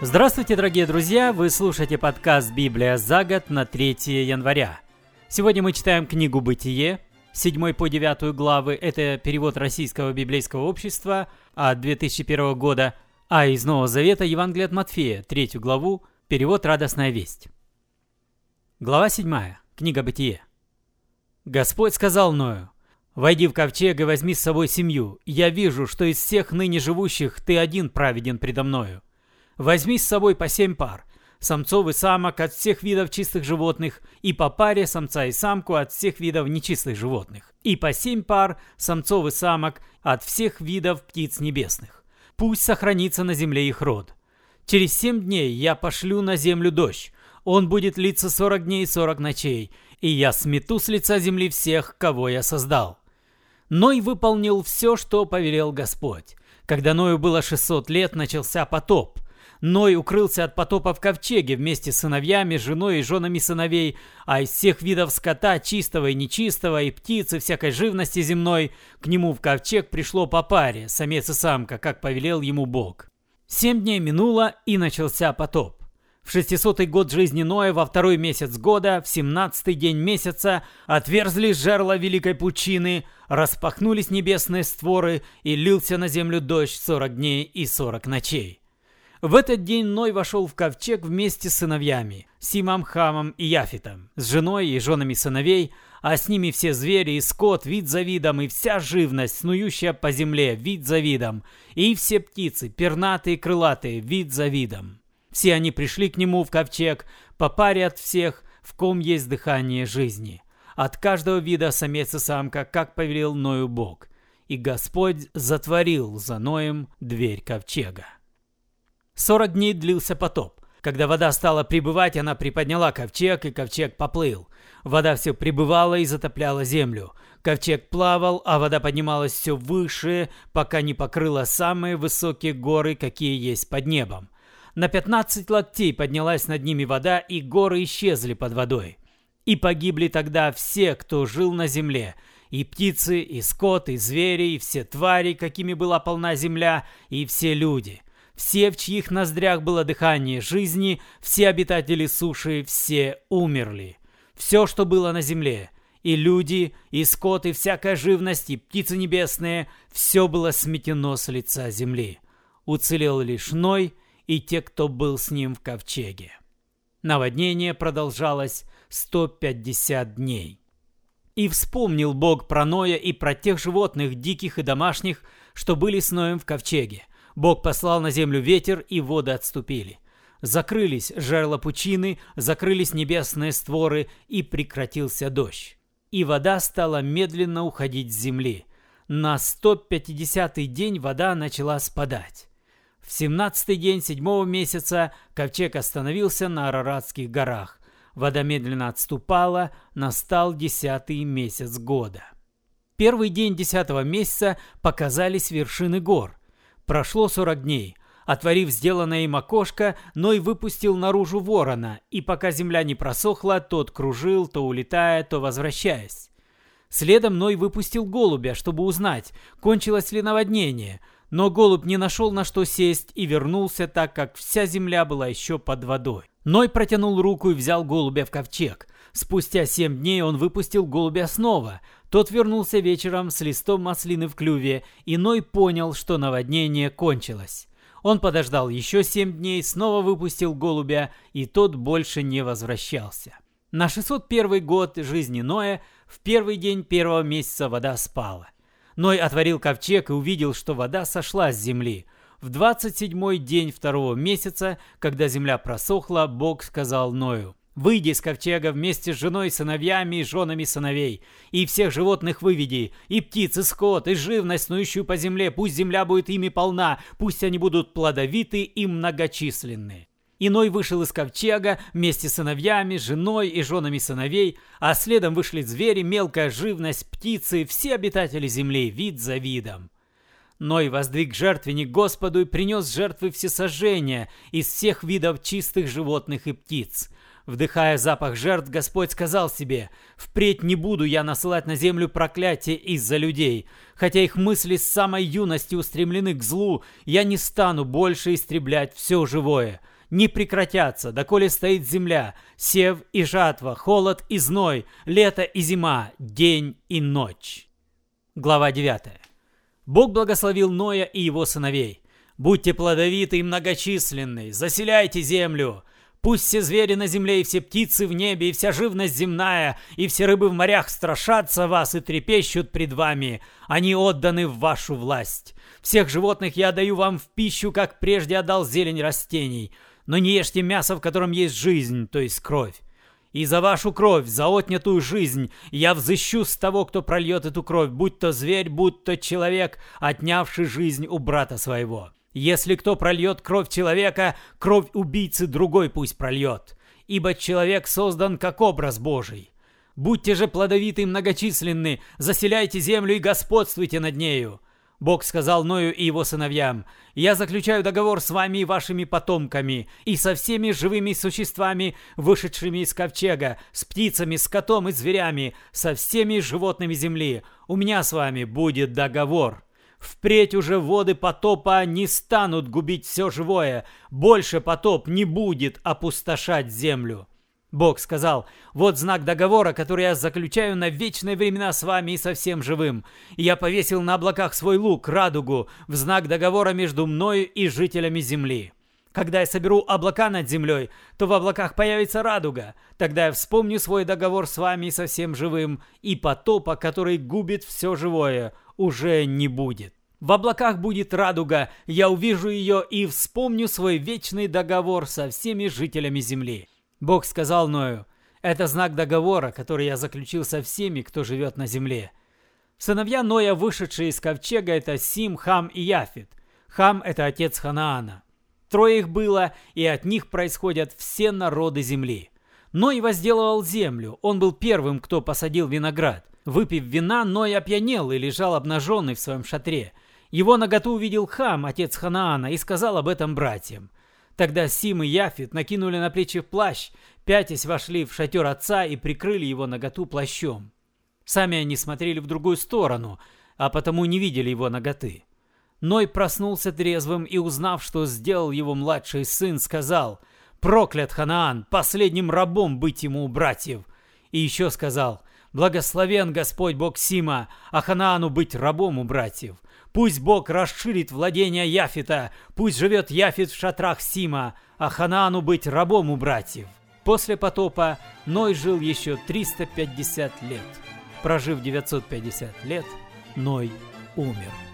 Здравствуйте, дорогие друзья! Вы слушаете подкаст «Библия за год» на 3 января. Сегодня мы читаем книгу «Бытие», 7 по 9 главы. Это перевод Российского библейского общества от 2001 года. А из Нового Завета Евангелие от Матфея, 3 главу, перевод «Радостная весть». Глава 7. Книга «Бытие». Господь сказал Ною, «Войди в ковчег и возьми с собой семью. Я вижу, что из всех ныне живущих ты один праведен предо мною. Возьми с собой по семь пар, самцов и самок от всех видов чистых животных, и по паре самца и самку от всех видов нечистых животных, и по семь пар самцов и самок от всех видов птиц небесных. Пусть сохранится на земле их род. Через семь дней я пошлю на землю дождь, он будет литься сорок дней и сорок ночей, и я смету с лица земли всех, кого я создал. Ной выполнил все, что повелел Господь. Когда Ною было 600 лет, начался потоп. Ной укрылся от потопа в ковчеге вместе с сыновьями, женой и женами сыновей, а из всех видов скота, чистого и нечистого, и птиц, и всякой живности земной, к нему в ковчег пришло по паре, самец и самка, как повелел ему Бог. Семь дней минуло, и начался потоп. В шестисотый год жизни Ноя, во второй месяц года, в семнадцатый день месяца, отверзлись жерла великой пучины, распахнулись небесные створы, и лился на землю дождь сорок дней и сорок ночей. В этот день Ной вошел в ковчег вместе с сыновьями, Симом, Хамом и Яфитом, с женой и женами сыновей, а с ними все звери и скот, вид за видом, и вся живность, снующая по земле, вид за видом, и все птицы, пернатые и крылатые, вид за видом. Все они пришли к нему в ковчег, по паре от всех, в ком есть дыхание жизни. От каждого вида самец и самка, как повелел Ною Бог. И Господь затворил за Ноем дверь ковчега. Сорок дней длился потоп. Когда вода стала прибывать, она приподняла ковчег, и ковчег поплыл. Вода все прибывала и затопляла землю. Ковчег плавал, а вода поднималась все выше, пока не покрыла самые высокие горы, какие есть под небом. На 15 локтей поднялась над ними вода, и горы исчезли под водой. И погибли тогда все, кто жил на земле, и птицы, и скот, и звери, и все твари, какими была полна земля, и все люди все, в чьих ноздрях было дыхание жизни, все обитатели суши, все умерли. Все, что было на земле, и люди, и скот, и всякая живность, и птицы небесные, все было сметено с лица земли. Уцелел лишь Ной и те, кто был с ним в ковчеге. Наводнение продолжалось 150 дней. И вспомнил Бог про Ноя и про тех животных, диких и домашних, что были с Ноем в ковчеге – Бог послал на землю ветер, и воды отступили. Закрылись жерла пучины, закрылись небесные створы, и прекратился дождь. И вода стала медленно уходить с земли. На 150-й день вода начала спадать. В 17-й день седьмого месяца ковчег остановился на Араратских горах. Вода медленно отступала, настал десятый месяц года. Первый день десятого месяца показались вершины гор – Прошло 40 дней. Отворив сделанное им окошко, Ной выпустил наружу ворона, и пока земля не просохла, тот кружил, то улетая, то возвращаясь. Следом Ной выпустил голубя, чтобы узнать, кончилось ли наводнение, но голубь не нашел на что сесть и вернулся, так как вся земля была еще под водой. Ной протянул руку и взял голубя в ковчег. Спустя семь дней он выпустил голубя снова. Тот вернулся вечером с листом маслины в клюве, и Ной понял, что наводнение кончилось. Он подождал еще семь дней, снова выпустил голубя, и тот больше не возвращался. На 601 год жизни Ноя в первый день первого месяца вода спала. Ной отворил ковчег и увидел, что вода сошла с земли. В 27-й день второго месяца, когда земля просохла, Бог сказал Ною – Выйди из ковчега вместе с женой, сыновьями и женами сыновей, и всех животных выведи, и птиц, и скот, и живность, снующую по земле, пусть земля будет ими полна, пусть они будут плодовиты и многочисленны. Иной вышел из ковчега вместе с сыновьями, женой и женами сыновей, а следом вышли звери, мелкая живность, птицы, все обитатели земли, вид за видом. Ной воздвиг жертвенник Господу и принес жертвы всесожжения из всех видов чистых животных и птиц – Вдыхая запах жертв, Господь сказал себе, «Впредь не буду я насылать на землю проклятие из-за людей. Хотя их мысли с самой юности устремлены к злу, я не стану больше истреблять все живое. Не прекратятся, доколе стоит земля, сев и жатва, холод и зной, лето и зима, день и ночь». Глава 9. Бог благословил Ноя и его сыновей. «Будьте плодовиты и многочисленны, заселяйте землю». Пусть все звери на земле, и все птицы в небе, и вся живность земная, и все рыбы в морях страшатся вас и трепещут пред вами. Они отданы в вашу власть. Всех животных я даю вам в пищу, как прежде отдал зелень растений. Но не ешьте мясо, в котором есть жизнь, то есть кровь. И за вашу кровь, за отнятую жизнь, я взыщу с того, кто прольет эту кровь, будь то зверь, будь то человек, отнявший жизнь у брата своего. Если кто прольет кровь человека, кровь убийцы другой пусть прольет, ибо человек создан как образ Божий. Будьте же плодовиты и многочисленны, заселяйте землю и господствуйте над нею. Бог сказал Ною и его сыновьям, «Я заключаю договор с вами и вашими потомками, и со всеми живыми существами, вышедшими из ковчега, с птицами, скотом и зверями, со всеми животными земли. У меня с вами будет договор». Впредь уже воды потопа не станут губить все живое, больше потоп не будет опустошать землю. Бог сказал, вот знак договора, который я заключаю на вечные времена с вами и со всем живым. я повесил на облаках свой лук, радугу, в знак договора между мною и жителями земли. Когда я соберу облака над землей, то в облаках появится радуга. Тогда я вспомню свой договор с вами и со всем живым, и потопа, который губит все живое, уже не будет. В облаках будет радуга, я увижу ее и вспомню свой вечный договор со всеми жителями земли. Бог сказал Ною, это знак договора, который я заключил со всеми, кто живет на земле. Сыновья Ноя, вышедшие из ковчега, это Сим, Хам и Яфет. Хам – это отец Ханаана. Трое их было, и от них происходят все народы земли. Ной возделывал землю, он был первым, кто посадил виноград. Выпив вина, Ной опьянел и лежал обнаженный в своем шатре. Его наготу увидел Хам, отец Ханаана, и сказал об этом братьям. Тогда Сим и Яфит накинули на плечи плащ, пятясь вошли в шатер отца и прикрыли его наготу плащом. Сами они смотрели в другую сторону, а потому не видели его наготы. Ной проснулся трезвым и, узнав, что сделал его младший сын, сказал «Проклят Ханаан, последним рабом быть ему у братьев!» И еще сказал Благословен Господь Бог Сима, а Ханаану быть рабом у братьев. Пусть Бог расширит владение Яфита, пусть живет Яфит в шатрах Сима, а Ханаану быть рабом у братьев. После потопа Ной жил еще 350 лет. Прожив 950 лет, Ной умер.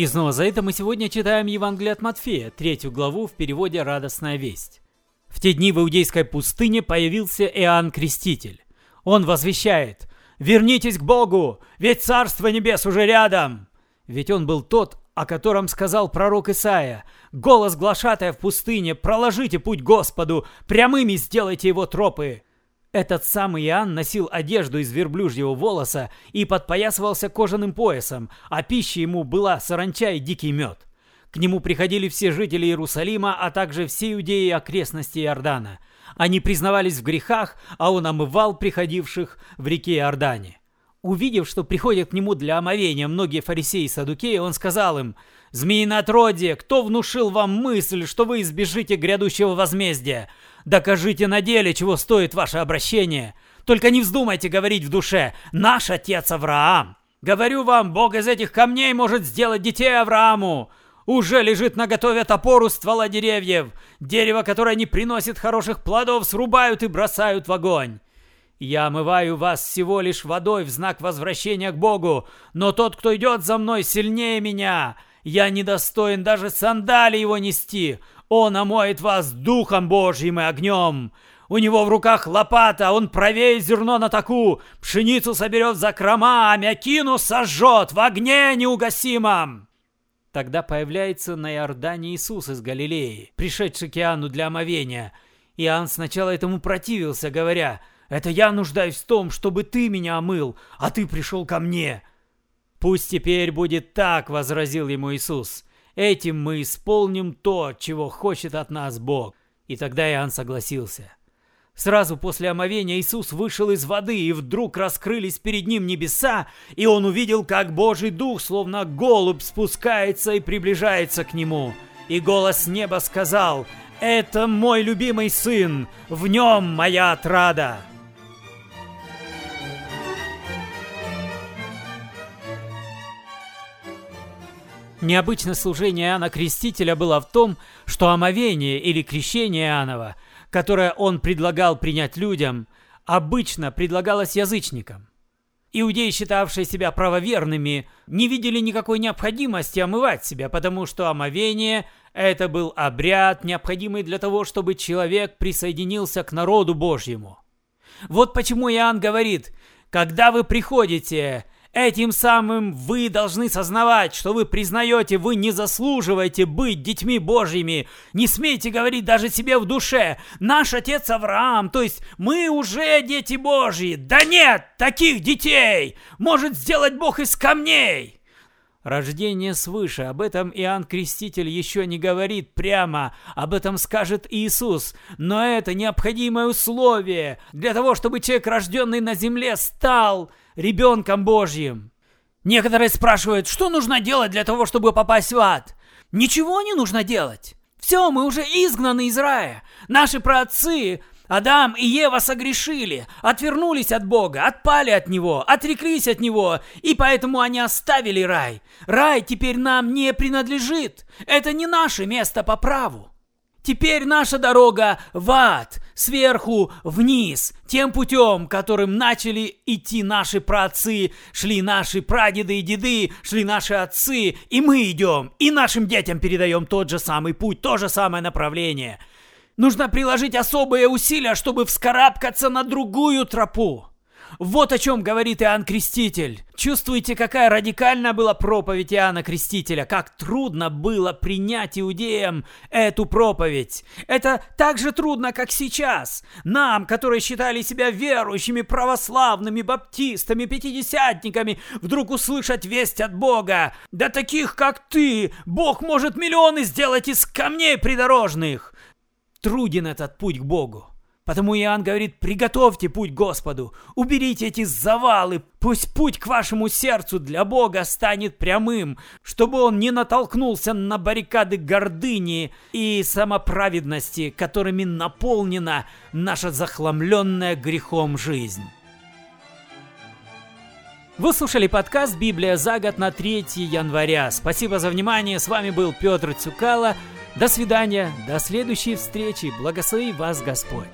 И снова за это мы сегодня читаем Евангелие от Матфея, третью главу в переводе «Радостная весть». В те дни в Иудейской пустыне появился Иоанн Креститель. Он возвещает «Вернитесь к Богу, ведь Царство Небес уже рядом!» Ведь он был тот, о котором сказал пророк Исаия. «Голос глашатая в пустыне, проложите путь Господу, прямыми сделайте его тропы!» Этот самый Иоанн носил одежду из верблюжьего волоса и подпоясывался кожаным поясом, а пищей ему была саранча и дикий мед. К нему приходили все жители Иерусалима, а также все иудеи и окрестности Иордана. Они признавались в грехах, а он омывал приходивших в реке Иордане. Увидев, что приходят к нему для омовения многие фарисеи и садукеи, он сказал им, «Змеинотродие, кто внушил вам мысль, что вы избежите грядущего возмездия? Докажите на деле, чего стоит ваше обращение. Только не вздумайте говорить в душе «Наш отец Авраам». Говорю вам, Бог из этих камней может сделать детей Аврааму. Уже лежит на готове топор у ствола деревьев. Дерево, которое не приносит хороших плодов, срубают и бросают в огонь. Я омываю вас всего лишь водой в знак возвращения к Богу, но тот, кто идет за мной, сильнее меня. Я недостоин даже сандали его нести. Он омоет вас духом Божьим и огнем. У него в руках лопата, он провеет зерно на таку, пшеницу соберет за крома, а мякину сожжет в огне неугасимом. Тогда появляется на Иордане Иисус из Галилеи, пришедший к Иоанну для омовения. Иоанн сначала этому противился, говоря, «Это я нуждаюсь в том, чтобы ты меня омыл, а ты пришел ко мне». «Пусть теперь будет так», — возразил ему Иисус. «Этим мы исполним то, чего хочет от нас Бог». И тогда Иоанн согласился. Сразу после омовения Иисус вышел из воды, и вдруг раскрылись перед ним небеса, и он увидел, как Божий Дух, словно голубь, спускается и приближается к нему. И голос неба сказал «Это мой любимый сын, в нем моя отрада». Необычность служения Иоанна Крестителя было в том, что омовение или крещение Иоаннова, которое он предлагал принять людям, обычно предлагалось язычникам. Иудеи, считавшие себя правоверными, не видели никакой необходимости омывать себя, потому что омовение – это был обряд, необходимый для того, чтобы человек присоединился к народу Божьему. Вот почему Иоанн говорит, когда вы приходите Этим самым вы должны сознавать, что вы признаете, вы не заслуживаете быть детьми Божьими. Не смейте говорить даже себе в душе, наш отец Авраам, то есть мы уже дети Божьи. Да нет, таких детей может сделать Бог из камней. Рождение свыше, об этом Иоанн Креститель еще не говорит прямо, об этом скажет Иисус, но это необходимое условие для того, чтобы человек, рожденный на земле, стал ребенком Божьим. Некоторые спрашивают, что нужно делать для того, чтобы попасть в ад? Ничего не нужно делать. Все, мы уже изгнаны из рая. Наши праотцы Адам и Ева согрешили, отвернулись от Бога, отпали от Него, отреклись от Него, и поэтому они оставили рай. Рай теперь нам не принадлежит. Это не наше место по праву. Теперь наша дорога в ад, сверху вниз, тем путем, которым начали идти наши праотцы, шли наши прадеды и деды, шли наши отцы, и мы идем, и нашим детям передаем тот же самый путь, то же самое направление – Нужно приложить особые усилия, чтобы вскарабкаться на другую тропу. Вот о чем говорит Иоанн Креститель. Чувствуете, какая радикальная была проповедь Иоанна Крестителя, как трудно было принять иудеям эту проповедь. Это так же трудно, как сейчас. Нам, которые считали себя верующими, православными, баптистами, пятидесятниками, вдруг услышать весть от Бога. Да таких, как ты, Бог может миллионы сделать из камней придорожных труден этот путь к Богу. Потому Иоанн говорит, приготовьте путь Господу, уберите эти завалы, пусть путь к вашему сердцу для Бога станет прямым, чтобы он не натолкнулся на баррикады гордыни и самоправедности, которыми наполнена наша захламленная грехом жизнь. Вы слушали подкаст «Библия за год» на 3 января. Спасибо за внимание. С вами был Петр Цюкало. До свидания, до следующей встречи. Благослови вас Господь.